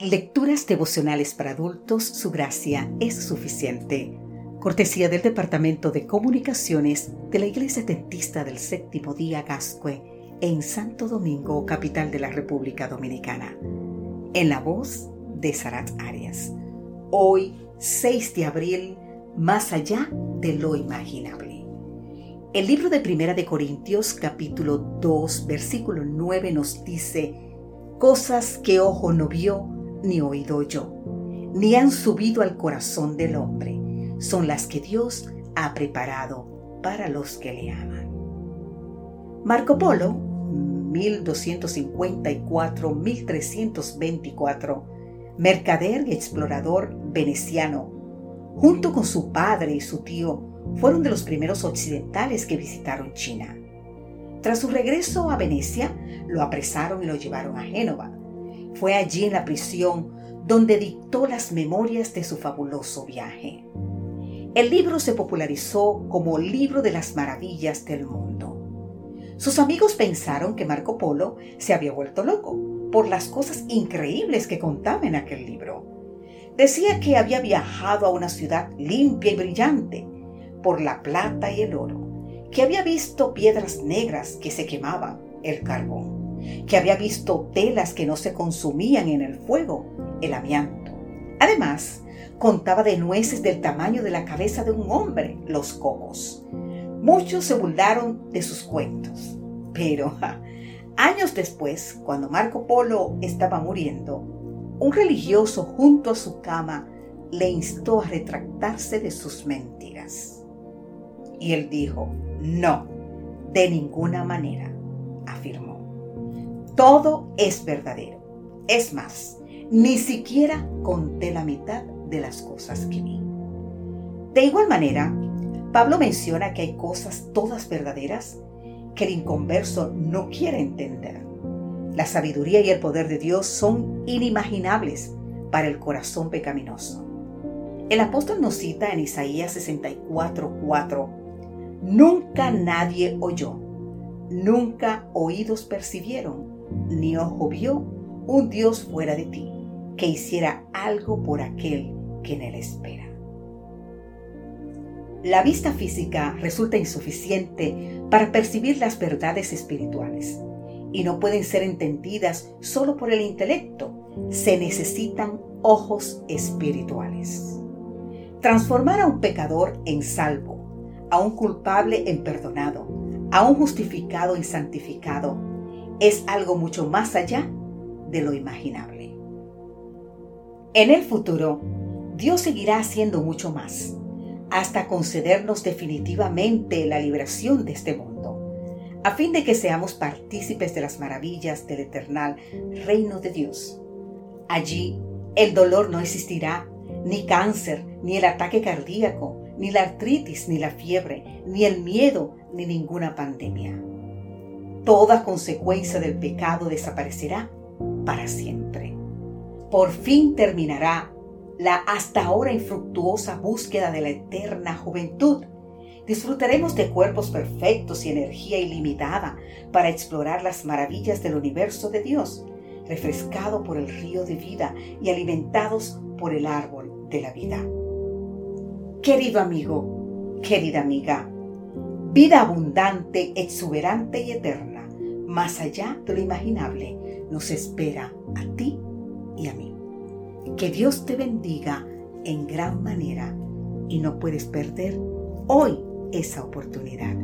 Lecturas devocionales para adultos, su gracia es suficiente. Cortesía del Departamento de Comunicaciones de la Iglesia Dentista del Séptimo Día Gascue en Santo Domingo, capital de la República Dominicana. En la voz de Sarat Arias. Hoy, 6 de abril, más allá de lo imaginable. El libro de Primera de Corintios, capítulo 2, versículo 9 nos dice, cosas que ojo no vio, ni oído yo, ni han subido al corazón del hombre, son las que Dios ha preparado para los que le aman. Marco Polo, 1254-1324, mercader y explorador veneciano, junto con su padre y su tío, fueron de los primeros occidentales que visitaron China. Tras su regreso a Venecia, lo apresaron y lo llevaron a Génova, fue allí en la prisión donde dictó las memorias de su fabuloso viaje. El libro se popularizó como libro de las maravillas del mundo. Sus amigos pensaron que Marco Polo se había vuelto loco por las cosas increíbles que contaba en aquel libro. Decía que había viajado a una ciudad limpia y brillante por la plata y el oro, que había visto piedras negras que se quemaban, el carbón que había visto telas que no se consumían en el fuego, el amianto. Además, contaba de nueces del tamaño de la cabeza de un hombre, los cocos. Muchos se burlaron de sus cuentos, pero años después, cuando Marco Polo estaba muriendo, un religioso junto a su cama le instó a retractarse de sus mentiras. Y él dijo, no, de ninguna manera, afirmó. Todo es verdadero. Es más, ni siquiera conté la mitad de las cosas que vi. De igual manera, Pablo menciona que hay cosas todas verdaderas que el inconverso no quiere entender. La sabiduría y el poder de Dios son inimaginables para el corazón pecaminoso. El apóstol nos cita en Isaías 64:4, Nunca nadie oyó, nunca oídos percibieron ni ojo vio un Dios fuera de ti, que hiciera algo por aquel que en él espera. La vista física resulta insuficiente para percibir las verdades espirituales y no pueden ser entendidas solo por el intelecto. Se necesitan ojos espirituales. Transformar a un pecador en salvo, a un culpable en perdonado, a un justificado en santificado, es algo mucho más allá de lo imaginable. En el futuro, Dios seguirá haciendo mucho más, hasta concedernos definitivamente la liberación de este mundo, a fin de que seamos partícipes de las maravillas del eternal reino de Dios. Allí, el dolor no existirá, ni cáncer, ni el ataque cardíaco, ni la artritis, ni la fiebre, ni el miedo, ni ninguna pandemia toda consecuencia del pecado desaparecerá para siempre. Por fin terminará la hasta ahora infructuosa búsqueda de la eterna juventud. Disfrutaremos de cuerpos perfectos y energía ilimitada para explorar las maravillas del universo de Dios, refrescado por el río de vida y alimentados por el árbol de la vida. Querido amigo, querida amiga, vida abundante, exuberante y eterna más allá de lo imaginable, nos espera a ti y a mí. Que Dios te bendiga en gran manera y no puedes perder hoy esa oportunidad.